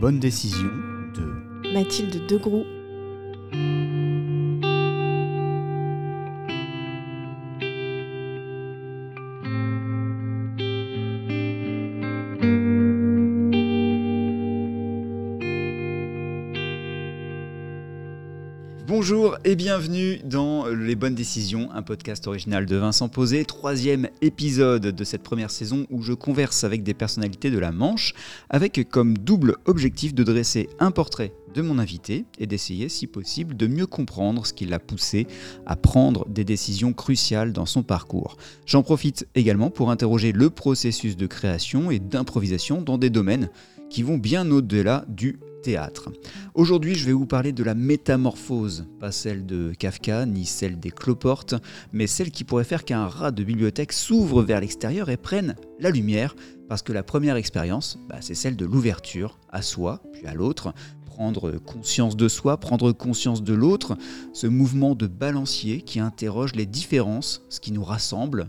bonnes décisions de Mathilde Degroux. Et bienvenue dans Les Bonnes Décisions, un podcast original de Vincent Posé, troisième épisode de cette première saison où je converse avec des personnalités de la Manche, avec comme double objectif de dresser un portrait de mon invité et d'essayer, si possible, de mieux comprendre ce qui l'a poussé à prendre des décisions cruciales dans son parcours. J'en profite également pour interroger le processus de création et d'improvisation dans des domaines qui vont bien au-delà du Aujourd'hui, je vais vous parler de la métamorphose, pas celle de Kafka ni celle des cloportes, mais celle qui pourrait faire qu'un rat de bibliothèque s'ouvre vers l'extérieur et prenne la lumière, parce que la première expérience, bah, c'est celle de l'ouverture à soi, puis à l'autre, prendre conscience de soi, prendre conscience de l'autre, ce mouvement de balancier qui interroge les différences, ce qui nous rassemble,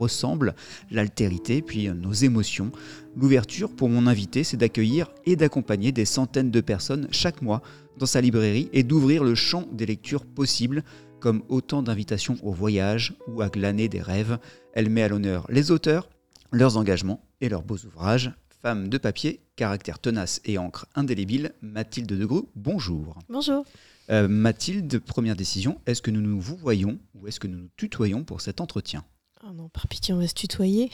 ressemble, l'altérité, puis nos émotions. L'ouverture pour mon invité, c'est d'accueillir et d'accompagner des centaines de personnes chaque mois dans sa librairie et d'ouvrir le champ des lectures possibles comme autant d'invitations au voyage ou à glaner des rêves. Elle met à l'honneur les auteurs, leurs engagements et leurs beaux ouvrages. Femme de papier, caractère tenace et encre indélébile, Mathilde Degreux, bonjour. Bonjour. Euh, Mathilde, première décision, est-ce que nous nous vous voyons ou est-ce que nous nous tutoyons pour cet entretien? Non, par pitié, on va se tutoyer.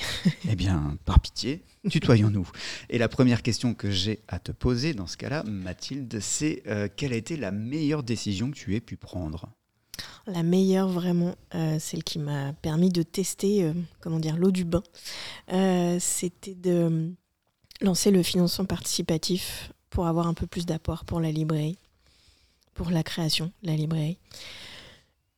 eh bien, par pitié, tutoyons-nous. Et la première question que j'ai à te poser dans ce cas-là, Mathilde, c'est euh, quelle a été la meilleure décision que tu aies pu prendre? La meilleure, vraiment, euh, celle qui m'a permis de tester, euh, comment dire, l'eau du bain, c'était de lancer le financement participatif pour avoir un peu plus d'apport pour la librairie, pour la création de la librairie.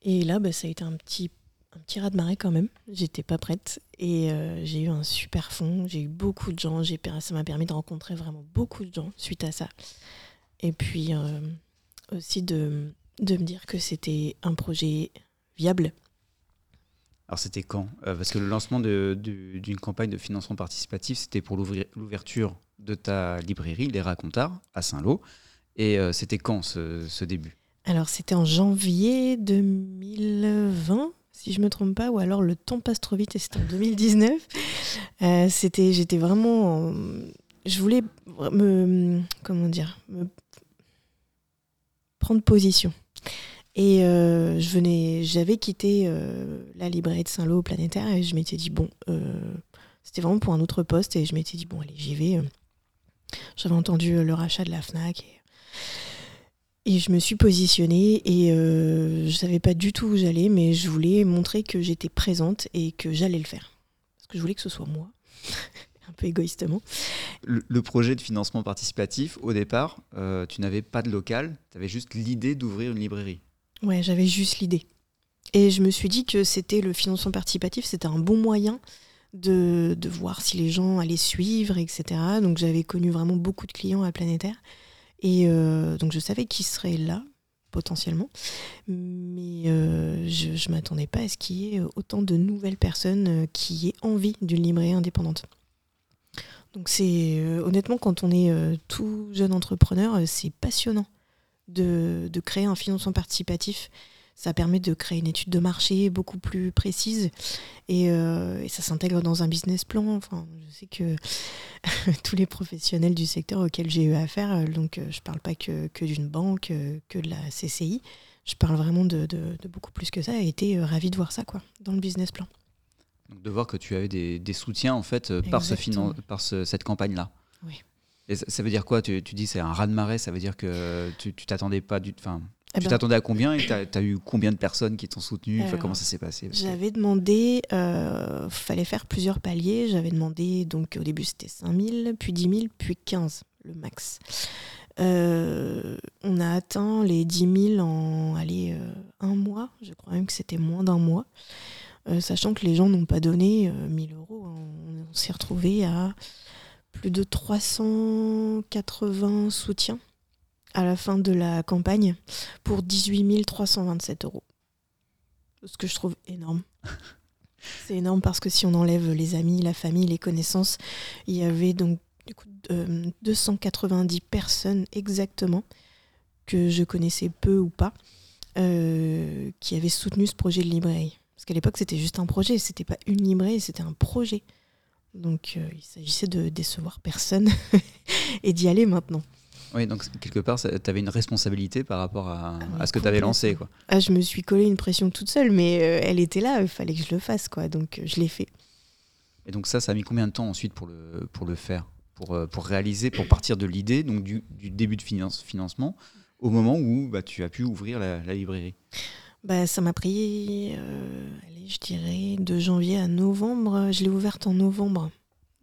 Et là, bah, ça a été un petit un petit raz de marée quand même. J'étais pas prête et euh, j'ai eu un super fond. J'ai eu beaucoup de gens. J'ai, ça m'a permis de rencontrer vraiment beaucoup de gens suite à ça. Et puis euh, aussi de, de me dire que c'était un projet viable. Alors c'était quand? Euh, Parce que le lancement d'une campagne de financement participatif, c'était pour l'ouverture de ta librairie, Les Racontards, à Saint-Lô. Et c'était quand ce, ce début? Alors c'était en janvier 2020, si je me trompe pas, ou alors le temps passe trop vite et c'était en 2019. Euh, c'était, j'étais vraiment, je voulais me, comment dire, me prendre position. Et euh, je venais, j'avais quitté euh, la librairie de Saint-Lô planétaire et je m'étais dit bon, c'était vraiment pour un autre poste et je m'étais dit bon allez j'y vais. J'avais entendu le rachat de la Fnac. Et, et je me suis positionnée et euh, je ne savais pas du tout où j'allais, mais je voulais montrer que j'étais présente et que j'allais le faire. Parce que je voulais que ce soit moi, un peu égoïstement. Le, projet de financement participatif, au départ, euh, tu n'avais pas de local, tu avais juste l'idée d'ouvrir une librairie. Ouais, j'avais juste l'idée. Et je me suis dit que c'était le financement participatif, c'était un bon moyen de, de, voir si les gens allaient suivre, etc. Donc j'avais connu vraiment beaucoup de clients à Planétaire. Et euh, donc je savais qui serait là, potentiellement. Mais euh, je ne m'attendais pas à ce qu'il y ait autant de nouvelles personnes euh, qui aient envie d'une librairie indépendante. Donc c'est honnêtement quand on est tout jeune entrepreneur, c'est passionnant de, créer un financement participatif ça permet de créer une étude de marché beaucoup plus précise et, euh, ça s'intègre dans un business plan. Enfin, je sais que tous les professionnels du secteur auxquels j'ai eu affaire, euh, donc euh, je ne parle pas que, d'une banque, que de la CCI, je parle vraiment de, beaucoup plus que ça, et été ravi de voir ça quoi, dans le business plan. Donc de voir que tu avais des, soutiens en fait par, ce par cette campagne-là. Oui. Et ça, veut dire quoi? Tu, tu dis c'est un raz-de-marée, ça veut dire que tu t'attendais pas du... Enfin, eh tu ben. t'attendais à combien et tu as, eu combien de personnes qui t'ont soutenu? Comment ça s'est passé? J'avais demandé, il euh, fallait faire plusieurs paliers. J'avais demandé, donc au début c'était 5000, puis 10 000, puis 15, le max. Euh, on a atteint les 10 000 en allez, euh, un mois, je crois même que c'était moins d'un mois. sachant que les gens n'ont pas donné 1000 euros, on, on s'est retrouvé à plus de 380 soutiens à la fin de la campagne pour 18 327 euros. Ce que je trouve énorme. C'est énorme parce que si on enlève les amis, la famille, les connaissances, il y avait donc du coup, 290 personnes exactement que je connaissais peu ou pas, qui avaient soutenu ce projet de librairie. Parce qu'à l'époque, c'était juste un projet, c'était pas une librairie, c'était un projet. Donc euh, il s'agissait de décevoir personne et d'y aller maintenant. Oui, donc quelque part, tu avais une responsabilité par rapport à, ah, ce que tu avais lancé. Quoi. Ah, je me suis collé une pression toute seule, mais euh, elle était là, il fallait que je le fasse, quoi, donc euh, je l'ai fait. Et donc ça, ça a mis combien de temps ensuite pour le, pour le faire? Pour, pour réaliser, pour partir de l'idée, donc du, du, début de finance, financement, au moment où bah, tu as pu ouvrir la, librairie? Bah, Ça m'a pris, allez, je dirais, de janvier à novembre. Je l'ai ouverte en novembre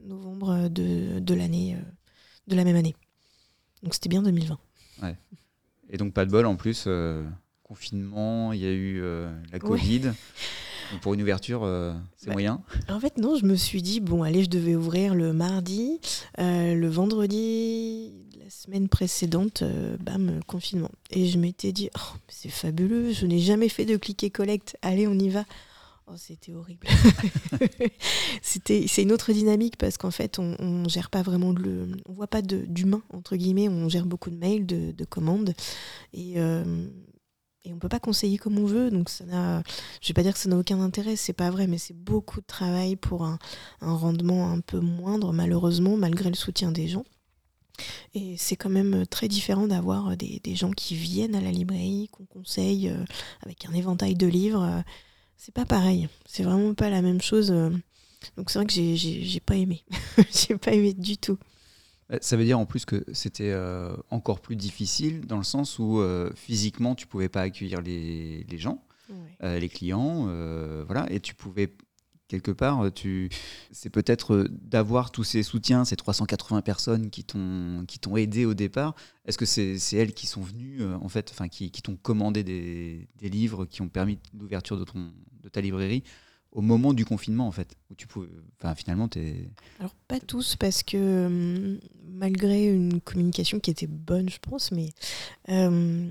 novembre de, de l'année, euh, de la même année. Donc c'était bien 2020. Ouais. Et donc pas de bol en plus, euh, confinement, il y a eu euh, la Covid. pour une ouverture, c'est bah, moyen En fait, non, je me suis dit, bon, allez, je devais ouvrir le mardi, le vendredi, la semaine précédente, bam, confinement. Et je m'étais dit, oh, c'est fabuleux, je n'ai jamais fait de click et collect, allez, on y va. Oh, c'était horrible. c'était, c'est une autre dynamique parce qu'en fait, on, gère pas vraiment le, on voit pas d'humain entre guillemets. On gère beaucoup de mails, de, commandes et euh, et on peut pas conseiller comme on veut. Donc ça n'a, je vais pas dire que ça n'a aucun intérêt, c'est pas vrai, mais c'est beaucoup de travail pour un, rendement un peu moindre, malheureusement, malgré le soutien des gens. Et c'est quand même très différent d'avoir des, gens qui viennent à la librairie, qu'on conseille euh, avec un éventail de livres c'est pas pareil. C'est vraiment pas la même chose. Euh. Donc c'est vrai que j'ai pas aimé. j'ai pas aimé du tout. Euh, ça veut dire en plus que c'était euh, encore plus difficile dans le sens où physiquement tu pouvais pas accueillir les, gens, les clients, voilà, et tu pouvais quelque part, tu, c'est peut-être d'avoir tous ces soutiens, ces 380 personnes qui t'ont qui aidé au départ. Est-ce que c'est, elles qui sont venues en fait, enfin qui, qui t'ont commandé des, des, livres, qui ont permis l'ouverture de de ta librairie au moment du confinement en fait où tu pouvais enfin finalement tu alors pas tous parce que hum, malgré une communication qui était bonne je pense mais euh,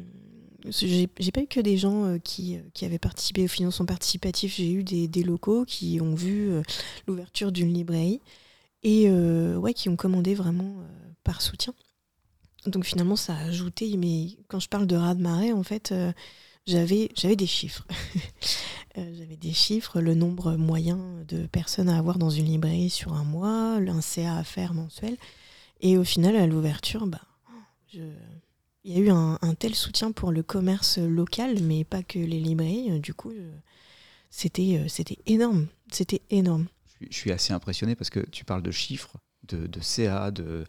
j'ai pas eu que des gens euh, qui, euh, qui, avaient participé au financement participatif j'ai eu des, locaux qui ont vu euh, l'ouverture d'une librairie et ouais qui ont commandé vraiment par soutien donc finalement ça a ajouté mais quand je parle de raz de marée en fait j'avais j'avais des chiffres. J'avais des chiffres, le nombre moyen de personnes à avoir dans une librairie sur un mois, un CA à faire mensuel. Et au final, à l'ouverture, bah, il y a eu un, tel soutien pour le commerce local, mais pas que les librairies. Du coup, c'était euh, c'était énorme. C'était énorme. Je suis assez impressionné parce que tu parles de chiffres, de, de CA, de,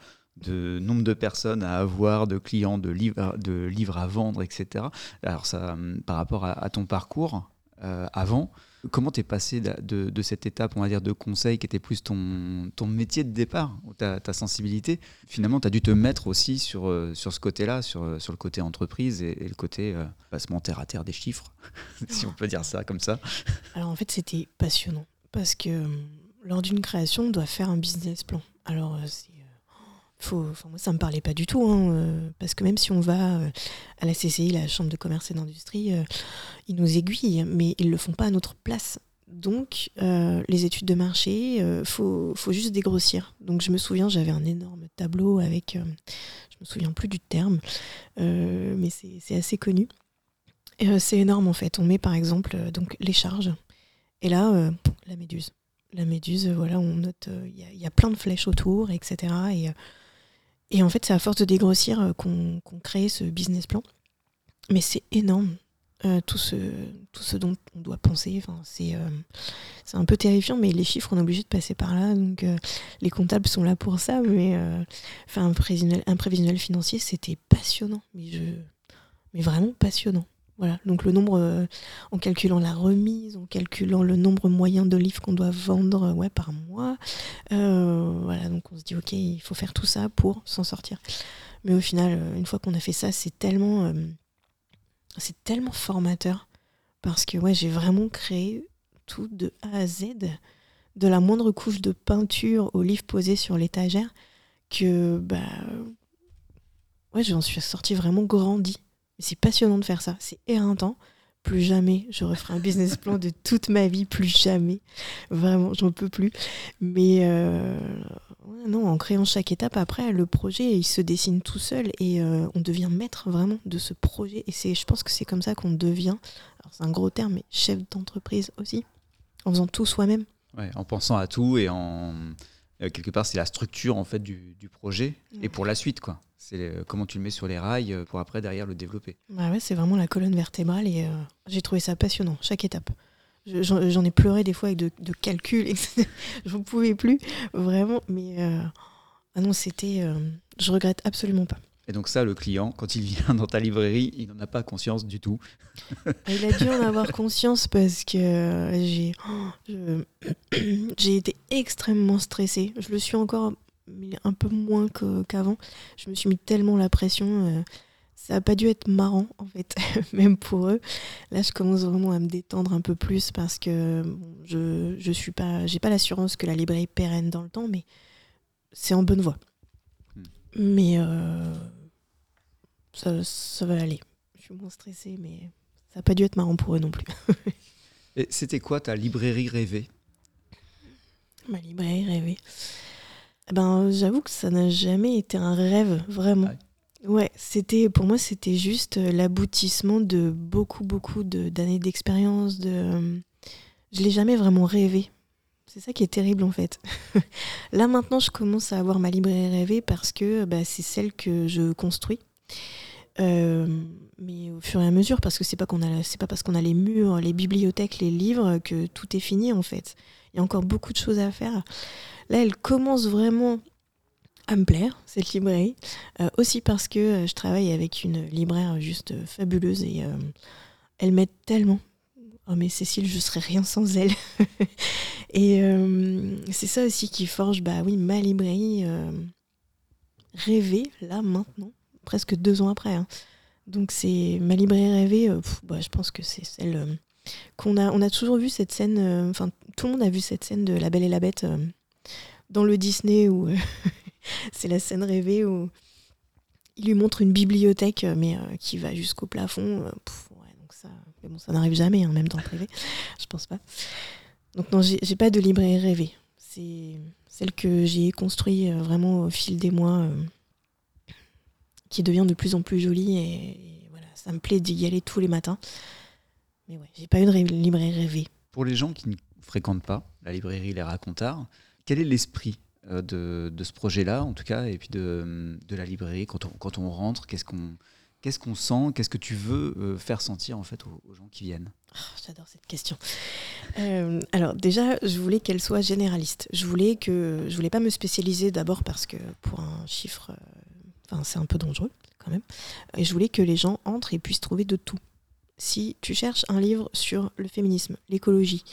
nombre de personnes à avoir, de clients, de livres, à vendre, etc. Alors ça, hum, par rapport à, ton parcours euh, avant, comment t'es passé de, cette étape, on va dire, de conseil qui était plus ton, métier de départ, ta, ta sensibilité Finalement, tu as dû te mettre aussi sur, euh, ce côté-là, sur, euh, sur le côté entreprise et, le côté passement terre à terre des chiffres, si on peut dire ça comme ça. Alors en fait, c'était passionnant parce que hum, lors d'une création, on doit faire un business plan. Alors c'est faut, moi, ça me parlait pas du tout, hein, euh, parce que même si on va euh, à la CCI, la Chambre de commerce et d'industrie, euh, ils nous aiguillent, mais ils le font pas à notre place. Donc, les études de marché, faut, faut juste dégrossir. Donc, je me souviens, j'avais un énorme tableau avec, je me souviens plus du terme, mais c'est assez connu. c'est énorme en fait. On met par exemple donc les charges, et là, la méduse la méduse, voilà, on note, il y, a plein de flèches autour, etc. Et et en fait, c'est à force de dégrossir euh, qu'on crée ce business plan. Mais c'est énorme, euh, tout, ce, tout ce dont on doit penser. Enfin, c'est euh, un peu terrifiant, mais les chiffres, on est obligé de passer par là. Donc, les comptables sont là pour ça. Mais enfin, un, prévisionnel, un prévisionnel financier, c'était passionnant. Mais, je, mais vraiment passionnant. Voilà, donc le nombre, euh, en calculant la remise, en calculant le nombre moyen de livres qu'on doit vendre euh, par mois. Euh, voilà, donc on se dit, ok, il faut faire tout ça pour s'en sortir. Mais au final, une fois qu'on a fait ça, c'est tellement, tellement formateur. Parce que ouais, j'ai vraiment créé tout de A à Z, de la moindre couche de peinture au livre posé sur l'étagère, que bah, ouais, j'en suis sortie vraiment grandie c'est passionnant de faire ça. C'est éreintant plus jamais je referai un business plan de toute ma vie, plus jamais. Vraiment, j'en peux plus. Mais euh, non, en créant chaque étape, après, le projet, il se dessine tout seul et euh, on devient maître vraiment de ce projet. Et c'est, je pense que c'est comme ça qu'on devient, c'est un gros terme, mais chef d'entreprise aussi, en faisant tout soi-même. Ouais, en pensant à tout et en euh, quelque part, c'est la structure en fait du, projet et pour la suite, quoi. C'est euh, comment tu le mets sur les rails euh, pour après derrière le développer. Bah ouais, c'est vraiment la colonne vertébrale et j'ai trouvé ça passionnant chaque étape. J'en ai pleuré des fois avec de, de calculs, j'en pouvais plus vraiment, mais ah non, c'était, je regrette absolument pas. Et donc ça, le client, quand il vient dans ta librairie, il n'en a pas conscience du tout. il a dû en avoir conscience parce que j'ai, j'ai été extrêmement stressée. Je le suis encore, mais un peu moins qu'avant. Je me suis mis tellement la pression. Euh, ça n'a pas dû être marrant, en fait, même pour eux. Là, je commence vraiment à me détendre un peu plus parce que je je suis pas, j'ai pas l'assurance que la librairie pérenne dans le temps, mais c'est en bonne voie. Hmm. Mais euh, ça, ça va aller. Je suis moins stressée, mais ça n'a pas dû être marrant pour eux non plus. Et c'était quoi ta librairie rêvée? Ma librairie rêvée. Ben, j'avoue que ça n'a jamais été un rêve, vraiment. Ouais, c'était pour moi c'était juste euh, l'aboutissement de beaucoup beaucoup d'années d'expérience. De, euh, je l'ai jamais vraiment rêvé. C'est ça qui est terrible en fait. Là maintenant, je commence à avoir ma librairie rêvée parce que bah, c'est celle que je construis. Euh, mais au fur et à mesure, parce que c'est pas qu'on a, c'est pas parce qu'on a les murs, les bibliothèques, les livres que tout est fini en fait. Il y a encore beaucoup de choses à faire. Là, elle commence vraiment à me plaire cette librairie, euh, aussi parce que euh, je travaille avec une libraire juste fabuleuse et elle m'aide tellement. Oh mais Cécile, je serais rien sans elle. et c'est ça aussi qui forge, bah oui, ma librairie rêvée là maintenant presque deux ans après. Hein. Donc c'est ma librairie rêvée, euh, bah, je pense que c'est celle euh, qu'on a. On a toujours vu cette scène, euh, enfin tout le monde a vu cette scène de La Belle et la Bête dans le Disney où c'est la scène rêvée où il lui montre une bibliothèque mais qui va jusqu'au plafond. donc ça, mais bon, ça n'arrive jamais, hein, même dans le privé, je pense pas. Donc non, j'ai pas de librairie rêvée. C'est celle que j'ai construite vraiment au fil des mois qui devient de plus en plus jolie et, voilà, ça me plaît d'y aller tous les matins. Mais ouais, j'ai pas eu de librairie rêvée. Pour les gens qui ne fréquentent pas la librairie Les Racontards, quel est l'esprit euh, de, de, ce projet-là, en tout cas, et puis de, de la librairie quand on, quand on rentre Qu'est-ce qu'on qu'est-ce qu'on sent Qu'est-ce que tu veux euh, faire sentir en fait aux, gens qui viennent? Ah, J'adore cette question. Euh, alors déjà, je voulais qu'elle soit généraliste. Je voulais que je voulais pas me spécialiser d'abord parce que pour un chiffre C'est un peu dangereux quand même. Et je voulais que les gens entrent et puissent trouver de tout. Si tu cherches un livre sur le féminisme, l'écologie,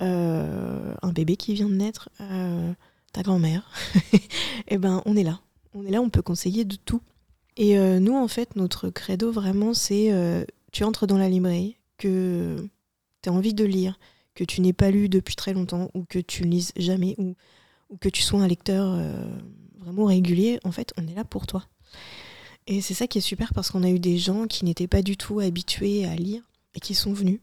euh, un bébé qui vient de naître, euh, ta grand-mère, eh ben on est là. On est là, on peut conseiller de tout. Et euh, nous, en fait, notre credo vraiment, c'est tu entres dans la librairie, que tu as envie de lire, que tu n'aies pas lu depuis très longtemps, ou que tu ne lises jamais, ou que tu sois un lecteur vraiment régulier, en fait, on est là pour toi. Et c'est ça qui est super parce qu'on a eu des gens qui n'étaient pas du tout habitués à lire et qui sont venus.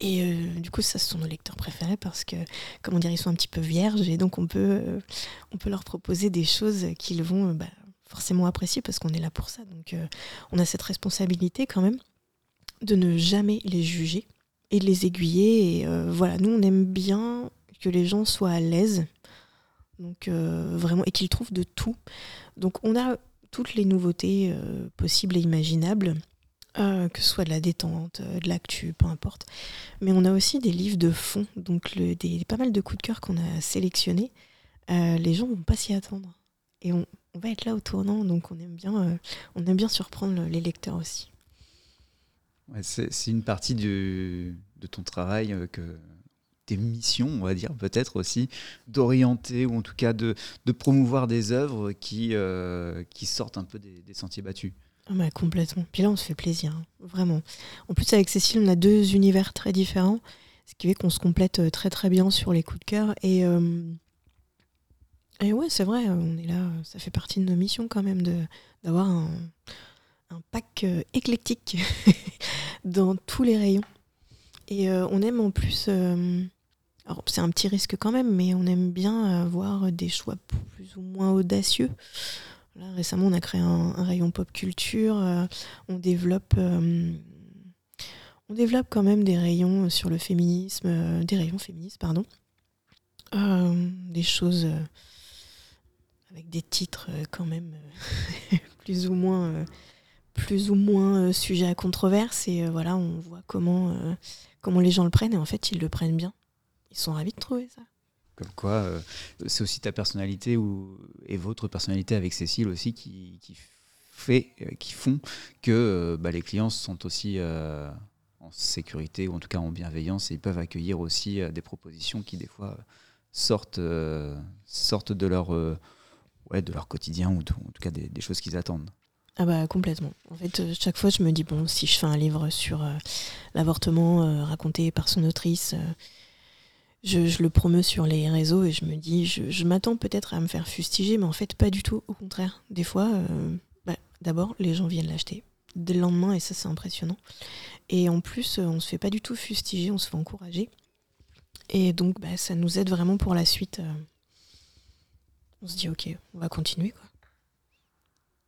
Et euh, du coup, ça, ce sont nos lecteurs préférés parce que, comment dire, ils sont un petit peu vierges et donc on peut, euh, on peut leur proposer des choses qu'ils vont euh, bah, forcément apprécier parce qu'on est là pour ça. Donc on a cette responsabilité quand même de ne jamais les juger et de les aiguiller. Et voilà, nous, on aime bien que les gens soient à l'aise. Donc vraiment, et qu'ils trouvent de tout. Donc on a toutes les nouveautés euh, possibles et imaginables, euh, que ce soit de la détente, euh, de l'actu, peu importe. Mais on a aussi des livres de fond, donc pas mal de coups de cœur qu'on a sélectionnés. les gens vont pas s'y attendre. Et on, va être là au tournant, donc on aime bien, on aime bien surprendre les lecteurs aussi. c'est une partie de ton travail que tes missions, on va dire peut-être aussi, d'orienter ou en tout cas de, de promouvoir des œuvres qui, euh, qui sortent un peu des, sentiers battus. Ah bah, complètement. Puis là, on se fait plaisir, hein, vraiment. En plus, avec Cécile, on a deux univers très différents, ce qui fait qu'on se complète euh, très très bien sur les coups de cœur. Et, euh, et ouais, c'est vrai, on est là, ça fait partie de nos missions quand même d'avoir un, un pack éclectique dans tous les rayons. Et on aime en plus, alors c'est un petit risque quand même, mais on aime bien avoir des choix plus ou moins audacieux. Là, récemment, on a créé un, rayon pop culture. on développe on développe quand même des rayons sur le féminisme, des rayons féministes, pardon. des choses avec des titres euh, quand même euh, plus ou moins euh, plus ou moins sujets à controverse et voilà on voit comment comment les gens le prennent et en fait ils le prennent bien ils sont ravis de trouver ça comme quoi c'est aussi ta personnalité et votre personnalité avec Cécile aussi qui, fait qui font que bah, les clients sont aussi en sécurité ou en tout cas en bienveillance et ils peuvent accueillir aussi des propositions qui des fois sortent sortent de leur de leur quotidien ou en tout cas des, choses qu'ils attendent. Ah bah complètement. En fait, euh, chaque fois, je me dis, bon, si je fais un livre sur euh, l'avortement euh, raconté par son autrice, je, le promeus sur les réseaux et je me dis, je, m'attends peut-être à me faire fustiger, mais en fait, pas du tout. Au contraire, des fois, bah, d'abord, les gens viennent l'acheter dès le lendemain et ça, c'est impressionnant. Et en plus, on se fait pas du tout fustiger, on se fait encourager. Et donc, bah, ça nous aide vraiment pour la suite on se dit ok, on va continuer. Quoi.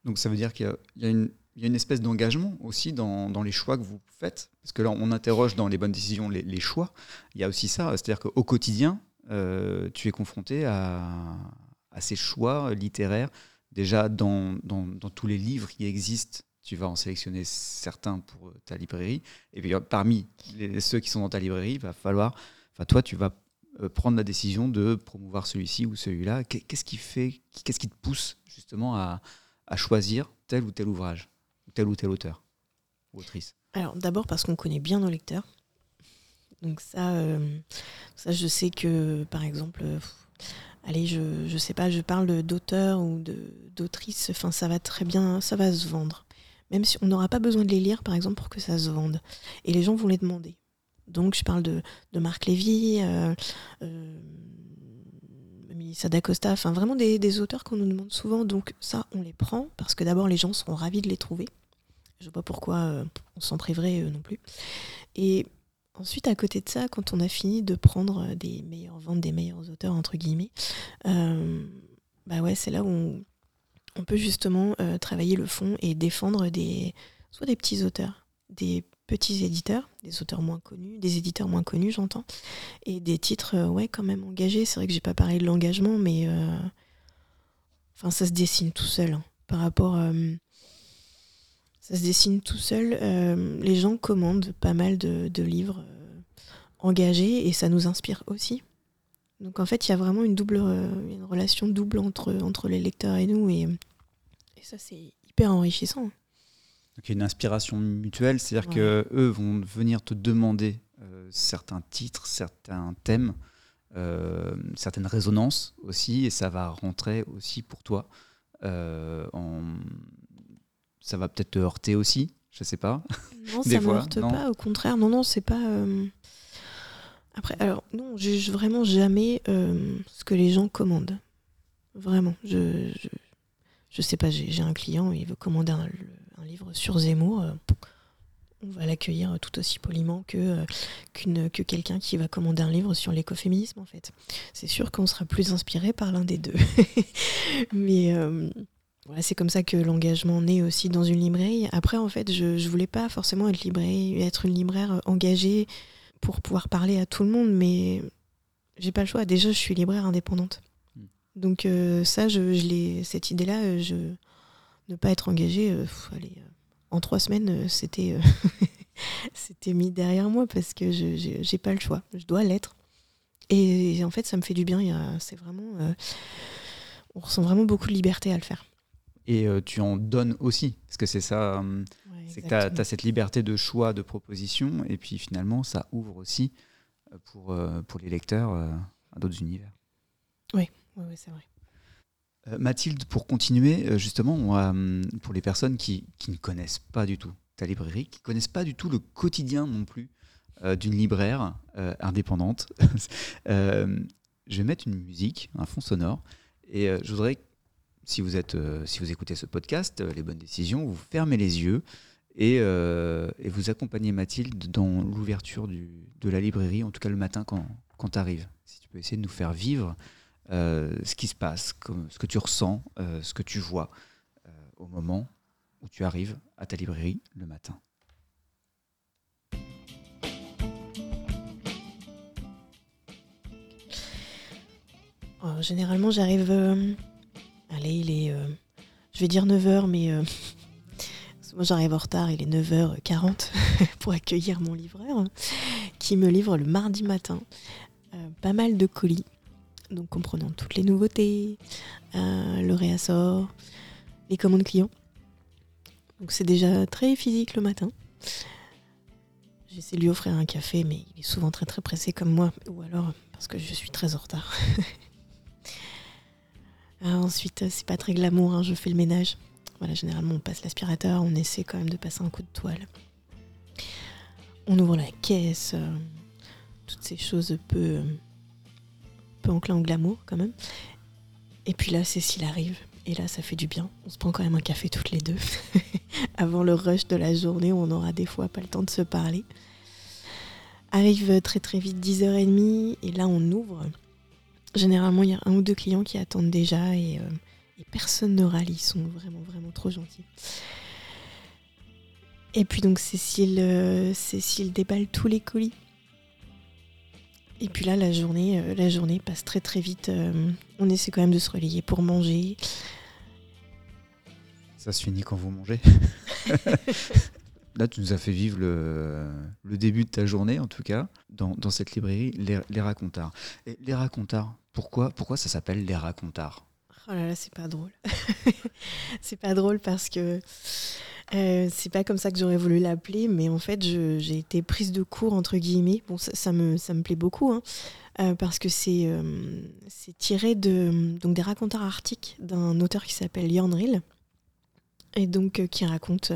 Donc ça veut dire qu'il y, a une, espèce d'engagement aussi dans, les choix que vous faites Parce que là, on interroge dans les bonnes décisions les, choix. Il y a aussi ça, c'est-à-dire qu'au quotidien, euh, tu es confronté à, ces choix littéraires. Déjà, dans, tous les livres qui existent, tu vas en sélectionner certains pour ta librairie. Et puis parmi ceux qui sont dans ta librairie, il va falloir, enfin toi, tu vas euh, prendre la décision de promouvoir celui-ci ou celui-là Qu'est-ce qui fait, qu'est-ce qui te pousse justement à, choisir tel ou tel ouvrage, tel ou tel auteur ou autrice Alors d'abord parce qu'on connaît bien nos lecteurs. Donc ça, euh, ça je sais que par exemple, euh, allez, je, je sais pas, je parle d'auteur ou d'autrice, enfin ça va très bien, ça va se vendre. Même si on n'aura pas besoin de les lire par exemple pour que ça se vende. Et les gens vont les demander. Donc, je parle de, Marc Lévy, euh, euh, Melissa d'Acosta, enfin vraiment des, auteurs qu'on nous demande souvent. Donc, ça, on les prend parce que d'abord, les gens seront ravis de les trouver. Je ne vois pas pourquoi euh, on s'en priverait non plus. Et ensuite, à côté de ça, quand on a fini de prendre des meilleures ventes, des meilleurs auteurs, entre guillemets, bah ouais, c'est là où on, on peut justement travailler le fond et défendre des, soit des petits auteurs, des petits éditeurs, des auteurs moins connus, des éditeurs moins connus, j'entends, et des titres, euh, ouais, quand même engagés. C'est vrai que j'ai pas parlé de l'engagement, mais euh, ça se dessine tout seul hein, par rapport. Euh, ça se dessine tout seul. les gens commandent pas mal de, livres engagés et ça nous inspire aussi. Donc en fait, il y a vraiment une double, une relation double entre, entre les lecteurs et nous, et ça, c'est hyper enrichissant. Donc il y a une inspiration mutuelle, c'est-à-dire que eux vont venir te demander euh, certains titres, certains thèmes, euh, certaines résonances aussi, et ça va rentrer aussi pour toi. Euh, en... Ça va peut-être te heurter aussi, je sais pas. Non, ça ne heurte pas, au contraire. Non, non, c'est pas. Après, alors, non, je juge vraiment jamais ce que les gens commandent. Vraiment. Je, je, je sais pas, j'ai un client, il veut commander un, un livre sur Zemmour, euh, on va l'accueillir tout aussi poliment que, euh, que quelqu'un qui va commander un livre sur l'écoféminisme en fait. C'est sûr qu'on sera plus inspiré par l'un des deux. Mais euh, voilà, c'est comme ça que l'engagement naît aussi dans une librairie. Après en fait, je, je voulais pas forcément être, libraire, être une libraire engagée pour pouvoir parler à tout le monde, mais j'ai pas le choix. Déjà, je suis libraire indépendante. Hmm. Donc ça, je, je cette idée-là, je ne pas être engagé, euh, allez, euh, en trois semaines, euh, c'était c'était mis derrière moi parce que je j'ai pas le choix. Je dois l'être. Et, en fait, ça me fait du bien. C'est vraiment, on ressent vraiment beaucoup de liberté à le faire. Et tu en donnes aussi, parce que c'est ça. c'est que tu as, cette liberté de choix, de proposition, et puis finalement, ça ouvre aussi pour, pour les lecteurs à d'autres univers. Oui, ouais, c'est vrai. Euh, Mathilde, pour continuer, euh, justement, euh, pour les personnes qui, ne connaissent pas du tout ta librairie, qui ne connaissent pas du tout le quotidien non plus d'une libraire indépendante, je vais mettre une musique, un fond sonore, et je voudrais, si vous, êtes, si vous écoutez ce podcast, Les Bonnes Décisions, vous fermez les yeux et, et, vous accompagnez Mathilde dans l'ouverture de la librairie, en tout cas le matin quand, quand tu arrives. Si tu peux essayer de nous faire vivre ce qui se passe, ce que tu ressens, ce que tu vois au moment où tu arrives à ta librairie le matin. généralement, j'arrive. Euh, allez, il est. Euh, je vais dire 9h, mais. Euh, moi, j'arrive en retard, il est 9h40 pour accueillir mon livreur qui me livre le mardi matin pas mal de colis. Donc, comprenant toutes les nouveautés, le réassort, les commandes clients. Donc, c'est déjà très physique le matin. J'essaie de lui offrir un café, mais il est souvent très très pressé comme moi, ou alors parce que je suis très en retard. Ah, ensuite, euh, c'est pas très glamour, hein, je fais le ménage. Voilà, généralement, on passe l'aspirateur, on essaie quand même de passer un coup de toile. On ouvre la caisse, euh, toutes ces choses peu, peu enclin au glamour quand même. Et puis là, Cécile arrive. Et là, ça fait du bien. On se prend quand même un café toutes les deux. Avant le rush de la journée, on aura des fois pas le temps de se parler. Arrive très très vite 10h30 et là on ouvre. Généralement, il y a un ou deux clients qui attendent déjà et, euh, personne ne râle. Ils sont vraiment, vraiment trop gentils. Et puis donc Cécile, euh, Cécile déballe tous les colis. Et puis là, la journée, euh, la journée passe très très vite. on essaie quand même de se relayer pour manger. Ça se finit quand vous mangez Là, tu nous as fait vivre le, début de ta journée, en tout cas, dans, cette librairie, les, les racontards. Et les racontards, pourquoi, pourquoi ça s'appelle les racontards? Oh là là, c'est pas drôle. c'est pas drôle parce que euh, c'est pas comme ça que j'aurais voulu l'appeler, mais en fait, j'ai été prise de cours, entre guillemets. Bon, ça, me, ça me plaît beaucoup, hein, euh, parce que c'est euh, tiré de, donc, des racontards arctiques d'un auteur qui s'appelle Jan Rill et donc qui raconte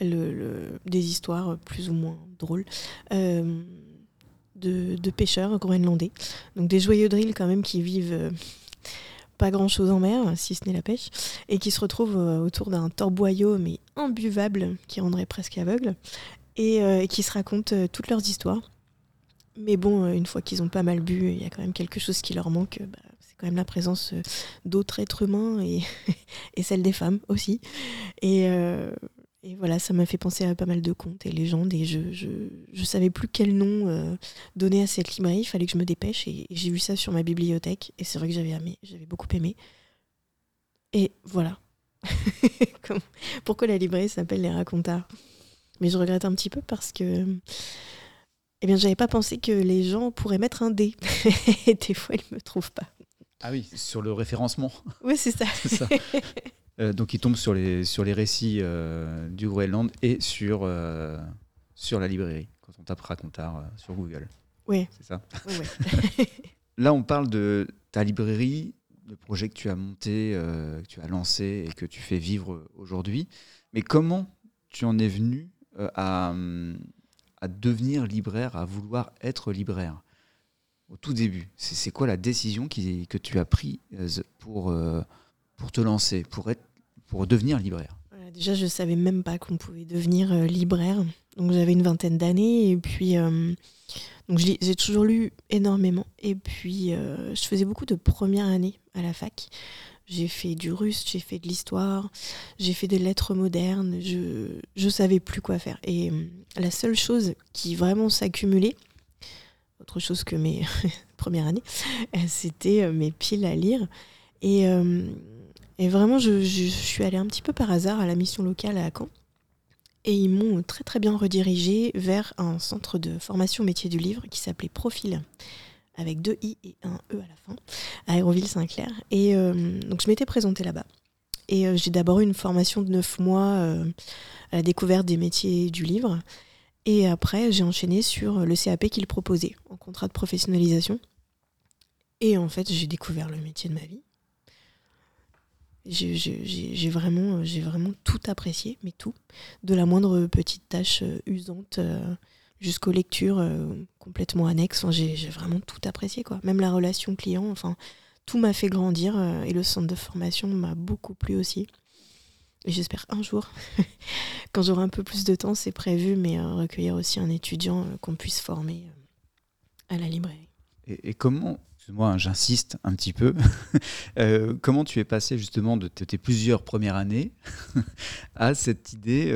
le, des histoires plus ou moins drôles euh, de, pêcheurs groenlandais. Donc des joyeux drills quand même qui vivent pas grand chose en mer, si ce n'est la pêche, et qui se retrouvent autour d'un torboyau mais imbuvable qui rendrait presque aveugle, et, qui se racontent toutes leurs histoires. Mais bon, une fois qu'ils ont pas mal bu, il y a quand même quelque chose qui leur manque. Bah, quand même la présence euh, d'autres êtres humains et, et, celle des femmes aussi. Et, euh, et voilà, ça m'a fait penser à pas mal de contes et légendes. Et je, je, je savais plus quel nom euh, donner à cette librairie. Il fallait que je me dépêche. Et, j'ai vu ça sur ma bibliothèque. Et c'est vrai que j'avais aimé, j'avais beaucoup aimé. Et voilà. Pourquoi la librairie s'appelle Les Racontards Mais je regrette un petit peu parce que. Eh bien, j'avais pas pensé que les gens pourraient mettre un dé. et des fois, ils me trouvent pas. Ah oui, sur le référencement. Oui, c'est ça. Euh, donc il tombe sur les, sur les récits euh, du Groenland et sur, euh, sur la librairie, quand on tape Racontard sur Google. Oui. C'est ça? Là, on parle de ta librairie, le projet que tu as monté, que tu as lancé et que tu fais vivre aujourd'hui. Mais comment tu en es venu à, à devenir libraire, à vouloir être libraire? Au tout début C'est quoi la décision qui, que tu as prise pour, pour te lancer, pour, être, pour devenir libraire Déjà, je savais même pas qu'on pouvait devenir euh, libraire. Donc j'avais une vingtaine d'années et puis donc j'ai toujours lu énormément et puis je faisais beaucoup de première année à la fac. J'ai fait du russe, j'ai fait de l'histoire, j'ai fait des lettres modernes, je je savais plus quoi faire et la seule chose qui vraiment s'accumulait autre chose que mes premières années, euh, c'était euh, mes piles à lire. Et, euh, et vraiment, je, suis allée un petit peu par hasard à la mission locale à Caen. Et ils m'ont très très bien redirigée vers un centre de formation métier du livre qui s'appelait Profil, avec deux I et un E à la fin, à Aéroville-Saint-Clair. Et donc je m'étais présentée là-bas. Et j'ai d'abord eu une formation de neuf mois à la découverte des métiers du livre. Et après, j'ai enchaîné sur le CAP qu'il proposait en contrat de professionnalisation. Et en fait, j'ai découvert le métier de ma vie. J'ai vraiment, vraiment tout apprécié, mais tout. De la moindre petite tâche euh, usante euh, jusqu'aux lectures euh, complètement annexes. j'ai vraiment tout apprécié, quoi. Même la relation client, enfin, tout m'a fait grandir et le centre de formation m'a beaucoup plu aussi. Et j'espère un jour, quand j'aurai un peu plus de temps, c'est prévu, mais recueillir aussi un étudiant qu'on puisse former à la librairie. Et, comment, excuse-moi, hein, j'insiste un petit peu, comment tu es passé justement de tes plusieurs premières années à cette idée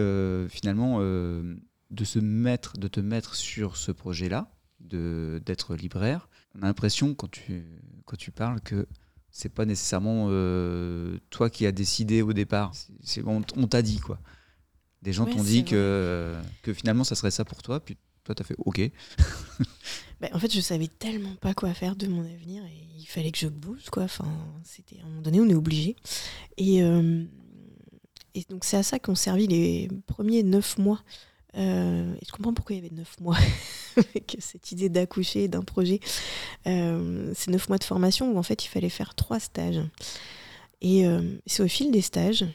finalement de se mettre, de te mettre sur ce projet-là, d'être libraire? On a l'impression quand tu, quand tu parles que c'est pas nécessairement euh, toi qui as décidé au départ. C'est, on, t'a dit quoi. Des gens t'ont dit que, que finalement ça serait ça pour toi, puis toi t'as fait OK. Bah, en fait, je savais tellement pas quoi faire de mon avenir et il fallait que je bouge quoi. Enfin, c'était à un moment donné, on est obligé. Et, euh, donc c'est à ça qu'ont servi les premiers neuf mois euh, et je comprends pourquoi il y avait neuf mois avec cette idée d'accoucher d'un projet. Euh, c'est neuf mois de formation où en fait il fallait faire trois stages. Et c'est au fil des stages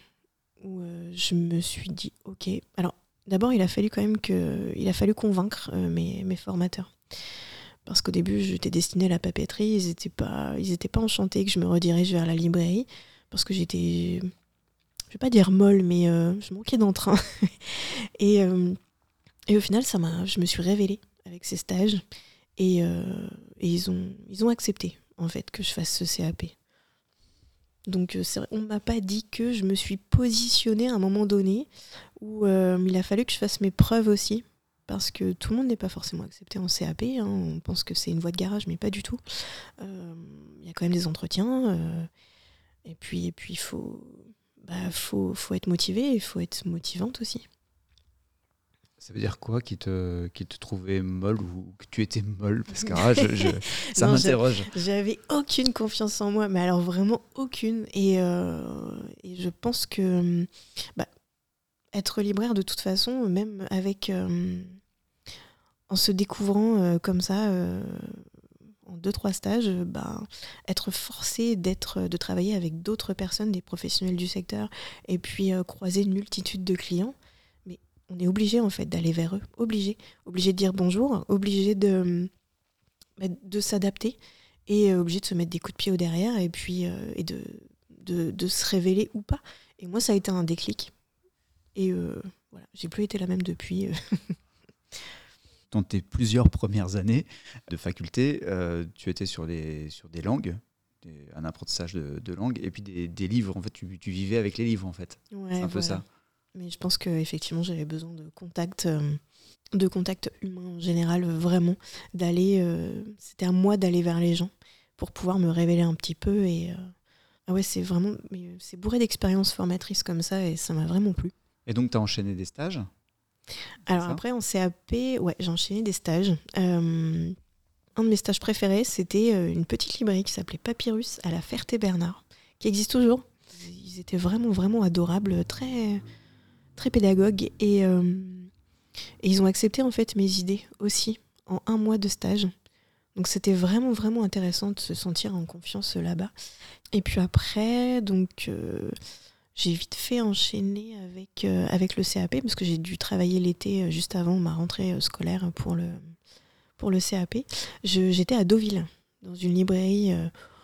où je me suis dit ok. Alors d'abord il a fallu quand même que il a fallu convaincre mes, formateurs. Parce qu'au début j'étais destinée à la papeterie, ils n'étaient pas pas enchantés que je me redirige vers la librairie parce que j'étais je vais pas dire molle, mais je manquais d'entrain. et, et au final, ça m'a, je me suis révélée avec ces stages et, euh, ils, ont, ils ont accepté en fait que je fasse ce CAP. Donc euh, on m'a pas dit que je me suis positionnée à un moment donné où euh, il a fallu que je fasse mes preuves aussi parce que tout le monde n'est pas forcément accepté en CAP. Hein. On pense que c'est une voie de garage, mais pas du tout. Il y a quand même des entretiens. et puis, et puis, il faut, bah, faut, faut être motivé, il faut être motivante aussi. Ça veut dire quoi qui te, qui te trouvait molle ou que tu étais molle? Parce que ah, je, ça m'interroge. J'avais aucune confiance en moi, mais alors vraiment aucune. Et, euh, et je pense que bah, être libraire de toute façon, même avec. Euh, en se découvrant euh, comme ça en deux trois stages, bah, être forcé d'être de travailler avec d'autres personnes, des professionnels du secteur, et puis croiser une multitude de clients, on est obligé en fait d'aller vers eux, obligé, obligé de dire bonjour, obligé de, bah, de s'adapter et euh, obligé de se mettre des coups de pied au derrière et puis euh, et de, de, se révéler ou pas. Et moi, ça a été un déclic. Et euh, voilà, j'ai plus été la même depuis. Dans tes plusieurs premières années de faculté, tu étais sur, les, sur des langues, un apprentissage de, de langue, et puis des, livres. En fait, tu, tu, vivais avec les livres, en fait. c'est un peu ça. Mais je pense qu'effectivement, j'avais besoin de contact, euh, de contact humain en général, vraiment. D'aller, euh, c'était à moi d'aller vers les gens pour pouvoir me révéler un petit peu. Et euh, ah ouais, c'est vraiment, c'est bourré d'expériences formatrices comme ça et ça m'a vraiment plu. Et donc, tu as enchaîné des stages? Alors après, en CAP, ouais, j'ai enchaîné des stages. un de mes stages préférés, c'était une petite librairie qui s'appelait Papyrus à la Ferté-Bernard, qui existe toujours. Ils étaient vraiment, vraiment adorables, très très pédagogue euh, et, ils ont accepté en fait mes idées aussi en un mois de stage. Donc c'était vraiment vraiment intéressant de se sentir en confiance là-bas. Et puis après, donc euh, j'ai vite fait enchaîner avec, euh, avec le CAP parce que j'ai dû travailler l'été juste avant ma rentrée scolaire pour le, pour le CAP. J'étais à Deauville, dans une librairie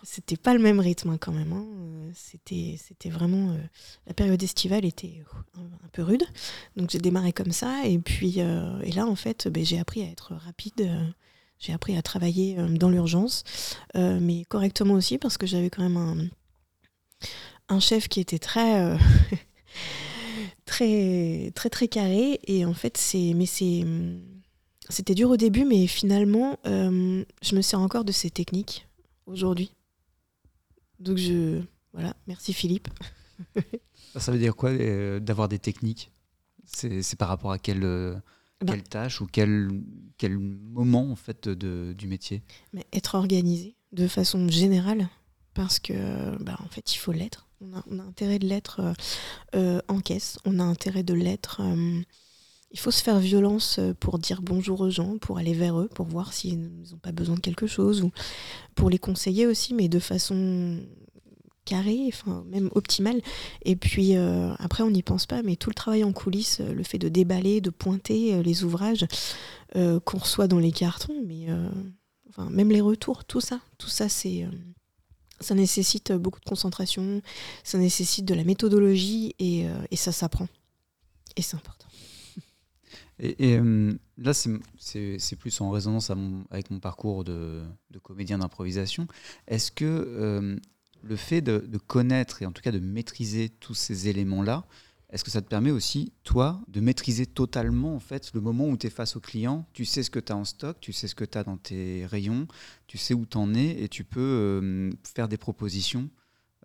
c'était pas le même rythme hein, quand même. Hein. C'était, vraiment. Euh, la période estivale était un, peu rude. Donc j'ai démarré comme ça. Et puis euh, et là, en fait, ben, j'ai appris à être rapide. Euh, j'ai appris à travailler dans l'urgence, mais correctement aussi, parce que j'avais quand même un, un chef qui était très. très très très carré et en fait c'est mais c'est c'était dur au début mais finalement je me sers encore de ces techniques aujourd'hui donc je voilà, merci Philippe. ça veut dire quoi euh, d'avoir des techniques? C'est par rapport à quelle, euh, bah quelle tâche ou quel, quel moment en fait de, du métier? Mais Être organisé de façon générale, parce que bah, en fait il faut l'être. On a, on a, intérêt de l'être euh, en caisse, on a intérêt de l'être. il faut se faire violence pour dire bonjour aux gens, pour aller vers eux, pour voir s'ils n'ont pas besoin de quelque chose, ou pour les conseiller aussi, mais de façon carré, enfin même optimal. Et puis euh, après, on n'y pense pas, mais tout le travail en coulisses, euh, le fait de déballer, de pointer euh, les ouvrages qu'on reçoit dans les cartons, mais enfin même les retours, tout ça, tout ça, c'est Ça nécessite beaucoup de concentration, ça nécessite de la méthodologie et, et ça s'apprend. Et c'est important. Et, là, c'est plus en résonance avec mon parcours de, de comédien d'improvisation. Est-ce que le fait de, connaître et en tout cas de maîtriser tous ces éléments-là, est-ce que ça te permet aussi, toi, de maîtriser totalement en fait le moment où tu es face au client? Tu sais ce que tu as en stock, tu sais ce que tu as dans tes rayons, tu sais où tu en es et tu peux euh, faire des propositions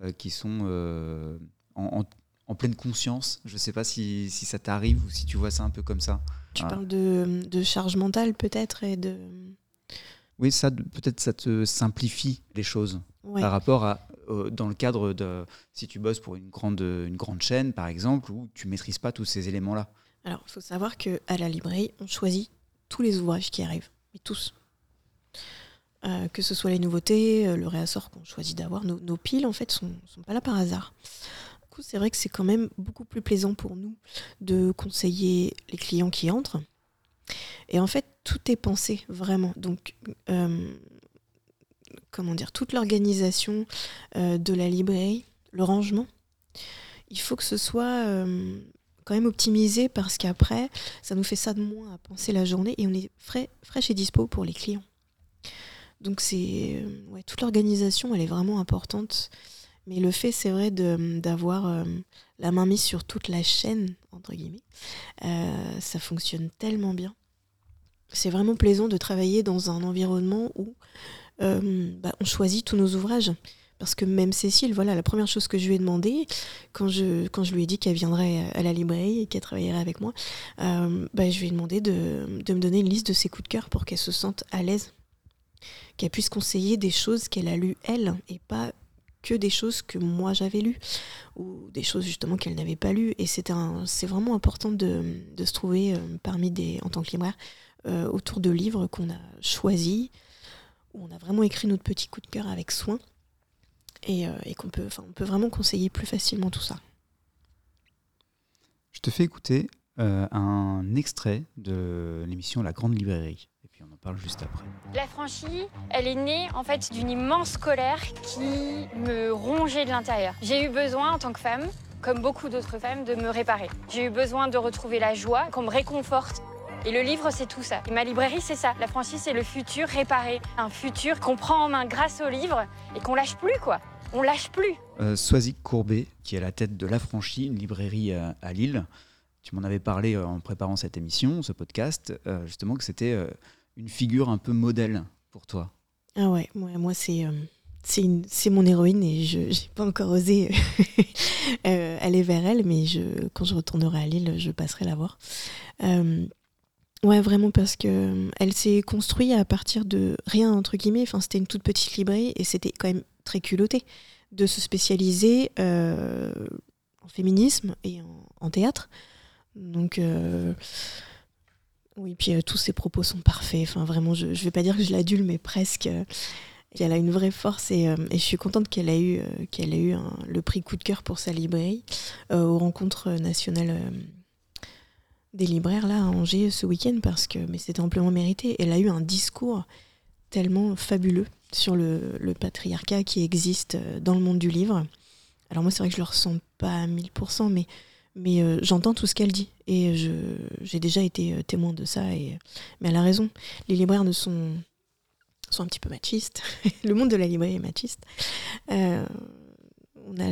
euh, qui sont euh, en, pleine conscience. Je ne sais pas si, ça t'arrive ou si tu vois ça un peu comme ça. Tu parles de, de, charge mentale peut-être et de... Oui, ça peut-être ça te simplifie les choses par rapport à euh, dans le cadre de si tu bosses pour une grande, une grande chaîne, par exemple, où tu maîtrises pas tous ces éléments-là Alors, il faut savoir qu'à la librairie, on choisit tous les ouvrages qui arrivent, mais tous. Euh, que ce soit les nouveautés, euh, le réassort qu'on choisit d'avoir, nos, piles, en fait, sont, sont pas là par hasard. Du coup, c'est vrai que c'est quand même beaucoup plus plaisant pour nous de conseiller les clients qui entrent. Et en fait, tout est pensé, vraiment. Donc, comment dire, toute l'organisation euh, de la librairie, le rangement, il faut que ce soit euh, quand même optimisé parce qu'après, ça nous fait ça de moins à penser la journée et on est frais, fraîche et dispo pour les clients. Donc c'est euh, toute l'organisation, elle est vraiment importante. Mais le fait, c'est vrai, d'avoir la main mise sur toute la chaîne, entre guillemets, ça fonctionne tellement bien. C'est vraiment plaisant de travailler dans un environnement où euh, bah, on choisit tous nos ouvrages. Parce que même Cécile, voilà, la première chose que je lui ai demandé, quand je, quand je lui ai dit qu'elle viendrait à la librairie et qu'elle travaillerait avec moi, euh, bah, je lui ai demandé de, me donner une liste de ses coups de cœur pour qu'elle se sente à l'aise. Qu'elle puisse conseiller des choses qu'elle a lues elle, et pas que des choses que moi j'avais lues, ou des choses justement qu'elle n'avait pas lues. Et c'est vraiment important de, se trouver euh, parmi des, en tant que libraire, autour de livres qu'on a choisis, on a vraiment écrit notre petit coup de cœur avec soin et, euh, qu'on peut, on peut vraiment conseiller plus facilement tout ça. Je te fais écouter euh, un extrait de l'émission La Grande Librairie. Et puis on en parle juste après. La franchie, elle est née en fait d'une immense colère qui me rongeait de l'intérieur. J'ai eu besoin en tant que femme, comme beaucoup d'autres femmes, de me réparer. J'ai eu besoin de retrouver la joie, qu'on me réconforte. Et le livre, c'est tout ça. Et ma librairie, c'est ça. La franchise, c'est le futur réparé. Un futur qu'on prend en main grâce au livre et qu'on lâche plus, quoi. On lâche plus. Euh, Soisic Courbet, qui est à la tête de La Franchie, une librairie euh, à, Lille. Tu m'en avais parlé euh, en préparant cette émission, ce podcast, euh, justement que c'était une figure un peu modèle pour toi. Ah ouais, moi, c'est c'est mon héroïne et je n'ai pas encore osé aller vers elle, mais je, quand je retournerai à Lille, je passerai la voir. Ouais, vraiment parce que euh, elle s'est construite à partir de rien entre guillemets. Enfin, c'était une toute petite librairie et c'était quand même très culotté de se spécialiser euh, en féminisme et en, théâtre. Donc euh, oui, puis tous ses propos sont parfaits. Enfin, vraiment, je, ne vais pas dire que je l'adule, mais presque. elle a une vraie force et, je suis contente qu'elle ait eu, qu'elle ait eu le prix coup de cœur pour sa librairie aux rencontres nationales des libraires là à Angers ce week-end parce que mais c'était amplement mérité. Elle a eu un discours tellement fabuleux sur le, patriarcat qui existe euh, dans le monde du livre. Alors moi c'est vrai que je le ressens pas à 1000%, mais, mais euh, j'entends tout ce qu'elle dit et j'ai déjà été euh, témoin de ça. Et, mais elle a raison. Les libraires ne sont, sont un petit peu machistes. le monde de la librairie est machiste. on a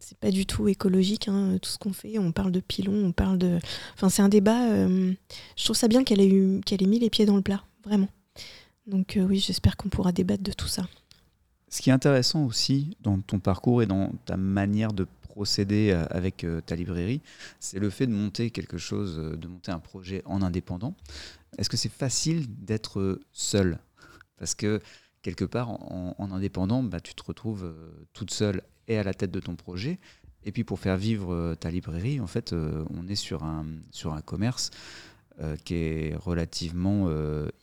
c'est pas du tout écologique hein, tout ce qu'on fait. On parle de pilon, on parle de. Enfin, c'est un débat. Euh, je trouve ça bien qu'elle ait, eu, qu'elle ait mis les pieds dans le plat, vraiment. Donc, euh, oui, j'espère qu'on pourra débattre de tout ça. Ce qui est intéressant aussi dans ton parcours et dans ta manière de procéder euh, avec ta librairie, c'est le fait de monter quelque chose, de monter un projet en indépendant. Est-ce que c'est facile d'être seul? Parce que quelque part, en, en indépendant, bah, tu te retrouves toute seule et à la tête de ton projet. Et puis pour faire vivre euh, ta librairie, en fait, euh, on est sur un, sur un commerce euh, qui est relativement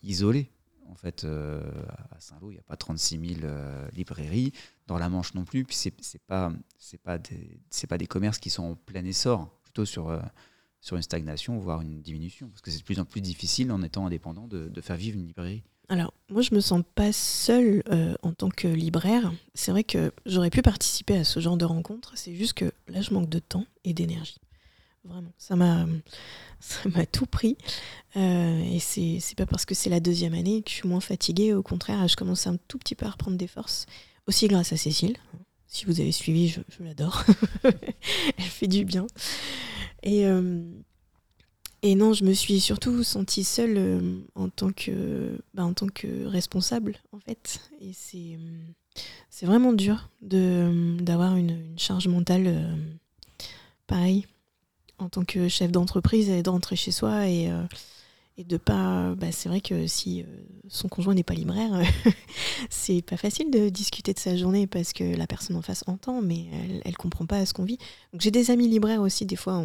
isolé. En fait, à Saint-Lô, il n'y a pas 36 000 librairies. Dans la Manche non plus. Puis ce n'est pas, pas, des, pas des commerces qui sont en plein essor, plutôt sur, sur une stagnation, voire une diminution. Parce que c'est de plus en plus difficile, en étant indépendant, de, de faire vivre une librairie. Alors, moi, je me sens pas seule euh, en tant que libraire. C'est vrai que j'aurais pu participer à ce genre de rencontre. C'est juste que là, je manque de temps et d'énergie. Vraiment. Ça m'a, tout pris. Euh, et c'est, c'est pas parce que c'est la deuxième année que je suis moins fatiguée. Au contraire, je commence un tout petit peu à reprendre des forces. Aussi grâce à Cécile. Si vous avez suivi, je, je l'adore. Elle fait du bien. Et. euh, et non, je me suis surtout sentie seule euh, en, tant que, bah, en tant que responsable, en fait. Et c'est, euh, c'est vraiment dur de, d'avoir une, charge mentale euh, pareille en tant que chef d'entreprise et de rentrer chez soi et, euh, et de pas. Bah, c'est vrai que si euh, son conjoint n'est pas libraire, c'est pas facile de discuter de sa journée parce que la personne en face entend, mais elle, elle comprend pas ce qu'on vit. Donc j'ai des amis libraires aussi, des fois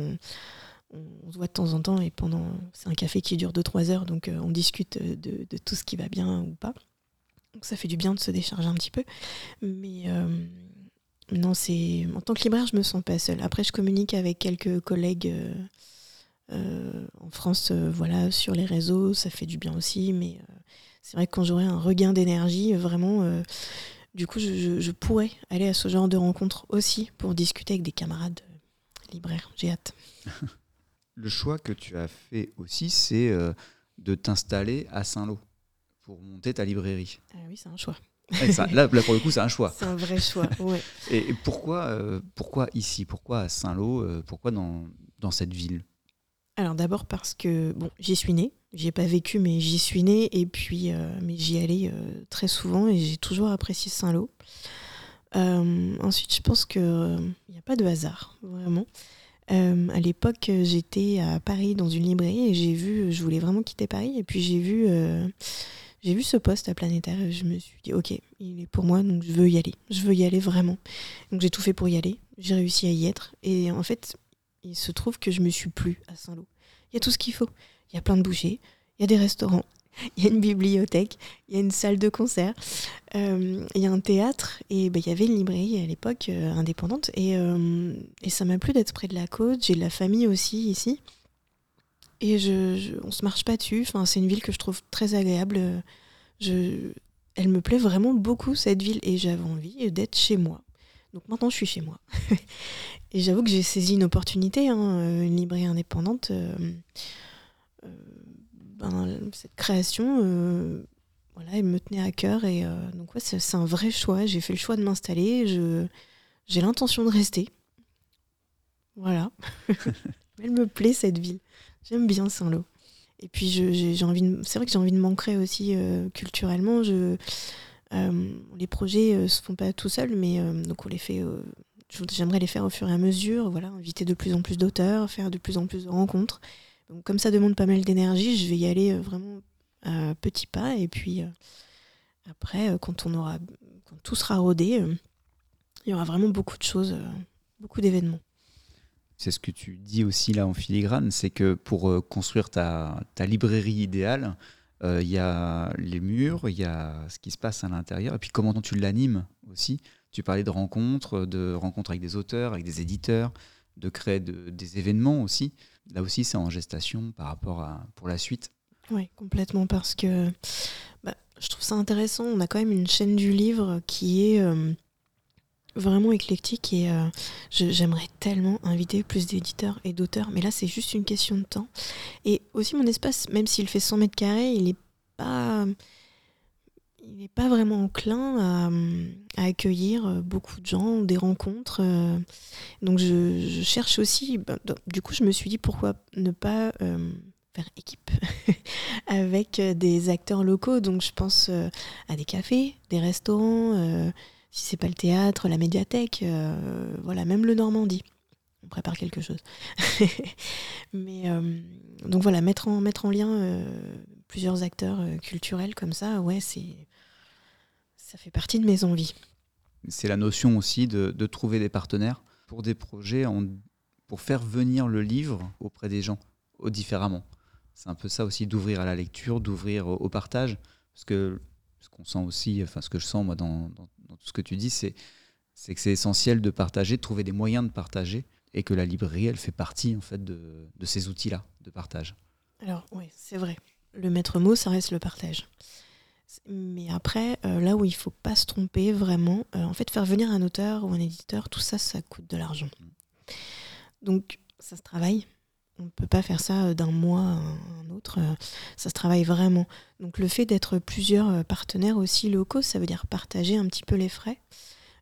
on se voit de temps en temps et pendant c'est un café qui dure 2-3 heures donc euh, on discute de, de tout ce qui va bien ou pas. Donc ça fait du bien de se décharger un petit peu. Mais euh, non c'est en tant que libraire je me sens pas seule. Après je communique avec quelques collègues euh, euh, en France euh, voilà sur les réseaux ça fait du bien aussi. Mais euh, c'est vrai que quand j'aurai un regain d'énergie vraiment euh, du coup je, je- pourrais aller à ce genre de rencontres aussi pour discuter avec des camarades euh, libraires. J'ai hâte Le choix que tu as fait aussi, c'est euh, de t'installer à Saint-Lô pour monter ta librairie. ah oui c'est un choix là, là, pour le coup, c'est un choix. C'est un vrai choix, ouais. Et, et pourquoi, euh, pourquoi ici? Pourquoi à Saint-Lô euh, Pourquoi dans, dans cette ville? Alors d'abord parce que bon, j'y suis née, j'y ai pas vécu mais j'y suis née et puis mais j'y allais très souvent et j'ai toujours apprécié Saint-Lô. Ensuite, je pense que il n'y a pas de hasard vraiment. Euh, à l'époque, j'étais à Paris dans une librairie et j'ai vu, je voulais vraiment quitter Paris et puis j'ai vu, euh, j'ai vu ce poste à Planétaire et je me suis dit ok, il est pour moi donc je veux y aller, je veux y aller vraiment. Donc j'ai tout fait pour y aller, j'ai réussi à y être et en fait, il se trouve que je me suis plu à Saint-Lô. Il y a tout ce qu'il faut. Il y a plein de bouchers, il y a des restaurants, il y a une bibliothèque, il y a une salle de concert, euh, il y a un théâtre et bah, il y avait une librairie à l'époque euh, indépendante et, euh, et ça m'a plu d'être près de la côte. J'ai de la famille aussi ici et je, je- on se marche pas dessus. Enfin, c'est une ville que je trouve très agréable. Je, elle me plaît vraiment beaucoup cette ville et j'avais envie d'être chez moi. Donc maintenant je suis chez moi. et j'avoue que j'ai saisi une opportunité, hein, une librairie indépendante. Ben, cette création, euh, voilà, elle me tenait à cœur et euh, donc ouais, c'est un vrai choix. J'ai fait le choix de m'installer. Je j'ai l'intention de rester. Voilà. elle me plaît cette ville. J'aime bien Saint-Lô. Et puis j'ai envie, c'est vrai que j'ai envie de m'ancrer aussi euh, culturellement. Je, les projets euh, se font pas tout seuls, mais donc on les fait. je- J'aimerais les faire au fur et à mesure. Voilà, inviter de plus en plus d'auteurs, faire de plus en plus de rencontres. Comme ça demande pas mal d'énergie, je vais y aller euh, vraiment à petits pas. Et puis euh, après, euh, quand on aura, quand tout sera rodé, il y aura vraiment beaucoup de choses, beaucoup d'événements. C'est ce que tu dis aussi là en filigrane, c'est que pour construire ta, ta librairie idéale, il y a les murs, il y a ce qui se passe à l'intérieur, et puis comment tu l'animes aussi? Tu parlais de rencontres, de rencontres avec des auteurs, avec des éditeurs, de créer de- des événements aussi. Là aussi, c'est en gestation par rapport à pour la suite. Oui, complètement, parce que bah, je trouve ça intéressant. On a quand même une chaîne du livre qui est euh, vraiment éclectique et euh, j'aimerais tellement inviter plus d'éditeurs et d'auteurs, mais là, c'est juste une question de temps. Et aussi, mon espace, même s'il fait 100 mètres carrés, il n'est pas. Il n'est pas vraiment enclin à, accueillir euh, beaucoup de gens, des rencontres. euh. donc je, cherche aussi. donc, du coup, je me suis dit pourquoi ne pas euh, faire équipe avec des acteurs locaux. Donc je pense à des cafés, des restaurants, euh, si c'est pas le théâtre, la médiathèque, voilà, même le Normandie. On prépare quelque chose. Mais donc voilà, mettre en, mettre en lien plusieurs acteurs culturels comme ça, ouais, c'est ça fait partie de mes envies. C'est la notion aussi de, de trouver des partenaires pour des projets, en- pour faire venir le livre auprès des gens, au- différemment. C'est un peu ça aussi, d'ouvrir à la lecture, d'ouvrir au, au partage. Parce que ce qu'on sent aussi, enfin ce que je sens moi dans, dans- dans tout ce que tu dis, c'est que c'est essentiel de partager, de trouver des moyens de partager, et que la librairie, elle fait partie en fait de, de ces outils-là de partage. Alors oui, c'est vrai. Le maître mot, ça reste le partage. Mais après, euh, là où il faut pas se tromper vraiment, euh, en fait, faire venir un auteur ou un éditeur, tout ça, ça coûte de l'argent. Donc, ça se travaille. On ne peut pas faire ça euh, d'un mois à un autre. Ça se travaille vraiment. Donc, le fait d'être plusieurs partenaires aussi locaux, ça veut dire partager un petit peu les frais.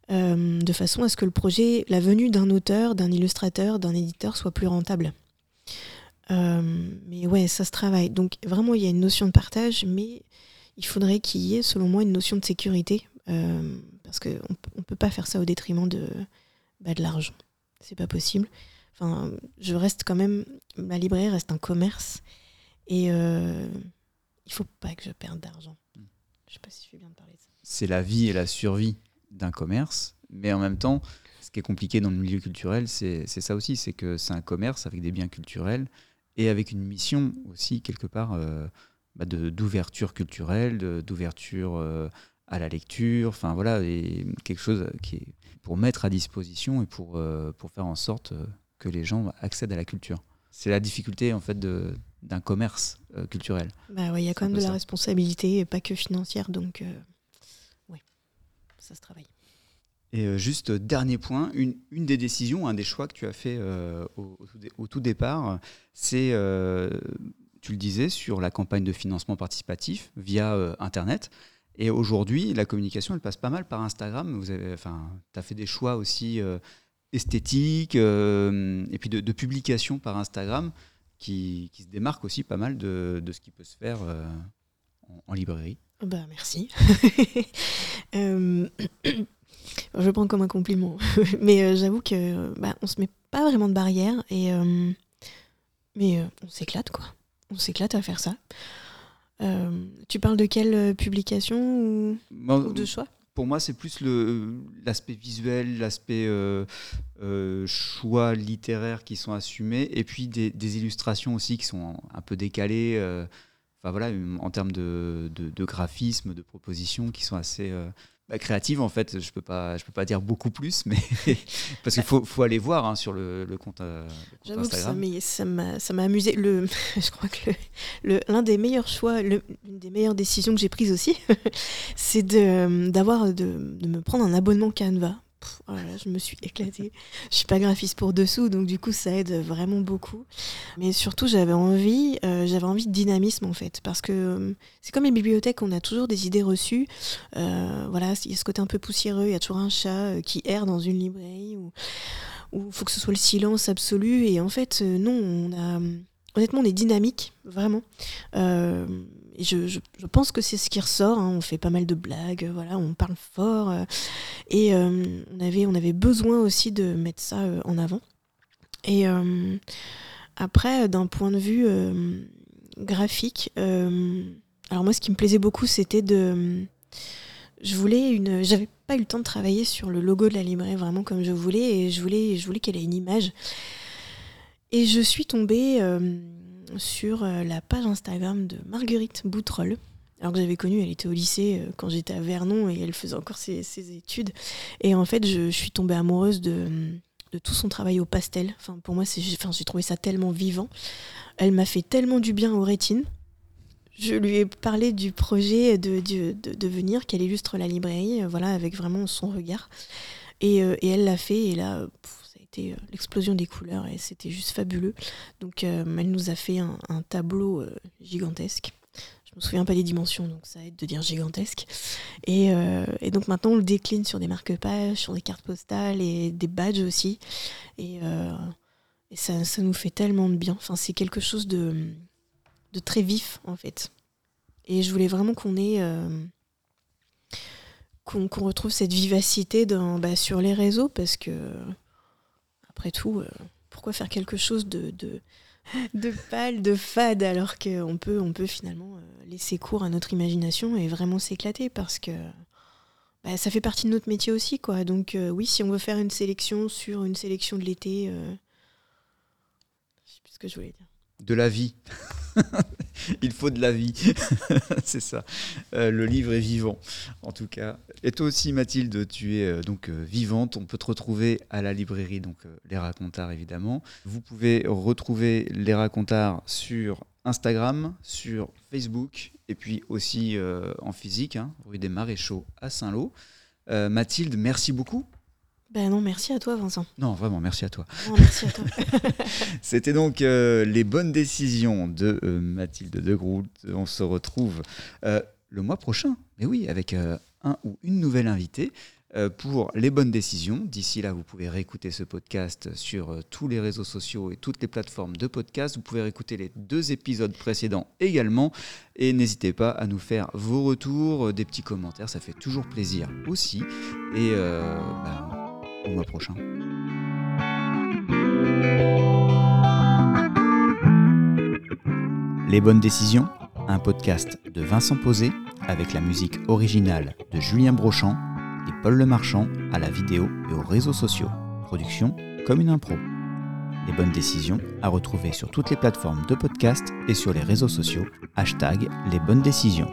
de façon à ce que le projet, la venue d'un auteur, d'un illustrateur, d'un éditeur soit plus rentable. Mais ouais, ça se travaille. Donc vraiment, il y a une notion de partage, mais il faudrait qu'il y ait, selon moi, une notion de sécurité, euh, parce qu'on ne peut pas faire ça au détriment de, bah, de l'argent. C'est pas possible. Enfin, je reste quand même, ma librairie reste un commerce, et euh, il faut pas que je perde d'argent. Je sais pas si je fais bien de parler de ça. C'est la vie et la survie d'un commerce, mais en même temps, ce qui est compliqué dans le milieu culturel, c'est c'est ça aussi, c'est que c'est un commerce avec des biens culturels et avec une mission aussi, quelque part, euh, bah, de- d'ouverture culturelle, d'ouverture euh, à la lecture, enfin voilà, et quelque chose qui est pour mettre à disposition et pour, euh, pour faire en sorte euh, que les gens accèdent à la culture. C'est la difficulté en fait de- d'un commerce euh, culturel. Bah ouais, il y a quand même de la ça. responsabilité, et pas que financière, donc euh, ouais, ça se travaille. Et euh, juste euh, dernier point, une, une des décisions, un des choix que tu as fait euh, au, au tout dé- au tout départ, c'est, euh, tu le disais, sur la campagne de financement participatif via euh, Internet. Et aujourd'hui, la communication, elle passe pas mal par Instagram. Vous enfin, tu as fait des choix aussi euh, esthétiques euh, et puis de, de publication par Instagram qui, se démarquent aussi pas mal de, de ce qui peut se faire en, librairie. Bah merci. Je prends comme un compliment. mais j'avoue que bah, on se met pas vraiment de barrière et mais on s'éclate quoi. On s'éclate à faire ça. Euh, tu parles de quelle euh, publication ou, de choix? pour moi, c'est plus le- l'aspect visuel, l'aspect euh, euh, choix littéraire qui sont assumés, et puis des, des illustrations aussi qui sont un peu décalées. euh, Enfin voilà, en termes de, de- de graphisme, de propositions qui sont assez euh, bah, créatives en fait. Je peux pas, je peux pas dire beaucoup plus, mais parce qu'il faut, faut aller voir hein, sur le, le compte, euh, le compte J'avoue que ça Instagram. m'a- ça m'a ça m'a amusé. Le, je crois que le- le- l'un des meilleurs choix, le- l'une des meilleures décisions que j'ai prises aussi, c'est de, d'avoir de, de me prendre un abonnement Canva. Oh je me suis éclatée. Je suis pas graphiste pour dessous, donc du coup ça aide vraiment beaucoup. Mais surtout j'avais envie, euh, j'avais envie de dynamisme en fait, parce que euh, c'est comme les bibliothèques, on a toujours des idées reçues. Euh, voilà, il y a ce côté un peu poussiéreux, il y a toujours un chat qui erre dans une librairie ou il faut que ce soit le silence absolu. Et en fait, non, on a. Honnêtement, on est dynamique, vraiment. Et je, pense que c'est ce qui ressort. hein. On fait pas mal de blagues, euh, voilà, on parle fort. euh, et euh, on, avait, on avait besoin aussi de mettre ça en avant. Et après, d'un point de vue graphique, alors moi, ce qui me plaisait beaucoup, c'était de. Je voulais une. J'avais pas eu le temps de travailler sur le logo de la librairie vraiment comme je voulais, et je voulais, je voulais qu'elle ait une image. Et je suis tombée sur euh, la page Instagram de Marguerite Boutroll. Alors que j'avais connu, elle était au lycée euh, quand j'étais à Vernon et elle faisait encore ses, ses études. Et en fait, je, suis tombée amoureuse de, de tout son travail au pastel. Enfin, pour moi, c'est, enfin, j'ai trouvé ça tellement vivant. Elle m'a fait tellement du bien aux rétines. Je lui ai parlé du projet de, de, de, venir, qu'elle illustre la librairie, euh, voilà, avec vraiment son regard. Et, et elle l'a fait, et là, été euh, l'explosion des couleurs, et c'était juste fabuleux. Donc, euh, elle nous a fait un, tableau euh, gigantesque. Je me souviens pas des dimensions, donc ça aide de dire gigantesque. Et, donc maintenant, on le décline sur des marque-pages, sur des cartes postales et des badges aussi. Et, ça, nous fait tellement de bien. Enfin, c'est quelque chose de, très vif, en fait. Et je voulais vraiment qu'on ait. qu'on retrouve cette vivacité bah, sur les réseaux, parce que, après tout, euh, pourquoi faire quelque chose de, de, de pâle, de fade, alors qu'on peut, on peut finalement euh, laisser cours à notre imagination et vraiment s'éclater, parce que bah, ça fait partie de notre métier aussi, quoi. Donc euh, oui, si on veut faire une sélection sur une sélection de l'été, euh, je sais plus ce que je voulais dire. De la vie. Il faut de la vie. c'est ça. Euh, le livre est vivant, en tout cas. Et toi aussi, Mathilde, tu es euh, donc euh, vivante. On peut te retrouver à la librairie, donc Les Racontards, évidemment. Vous pouvez retrouver Les Racontards sur Instagram, sur Facebook et puis aussi en physique, hein, rue des Maréchaux à Saint-Lô. Mathilde, merci beaucoup. Ben non, merci à toi, Vincent. Non, vraiment, merci à toi. Non, merci à toi. C'était donc euh, les bonnes décisions de euh, Mathilde de Groult. On se retrouve euh, le mois prochain, mais oui, avec un ou une nouvelle invitée pour les bonnes décisions. D'ici là, vous pouvez réécouter ce podcast sur tous les réseaux sociaux et toutes les plateformes de podcast. Vous pouvez réécouter les deux épisodes précédents également. Et n'hésitez pas à nous faire vos retours, des petits commentaires, ça fait toujours plaisir aussi. Et euh, bah, au mois prochain. Les bonnes décisions, un podcast de Vincent Posé avec la musique originale de Julien Brochant et Paul Lemarchand à la vidéo et aux réseaux sociaux. Production comme une impro. Les bonnes décisions à retrouver sur toutes les plateformes de podcast et sur les réseaux sociaux. Hashtag les bonnes décisions.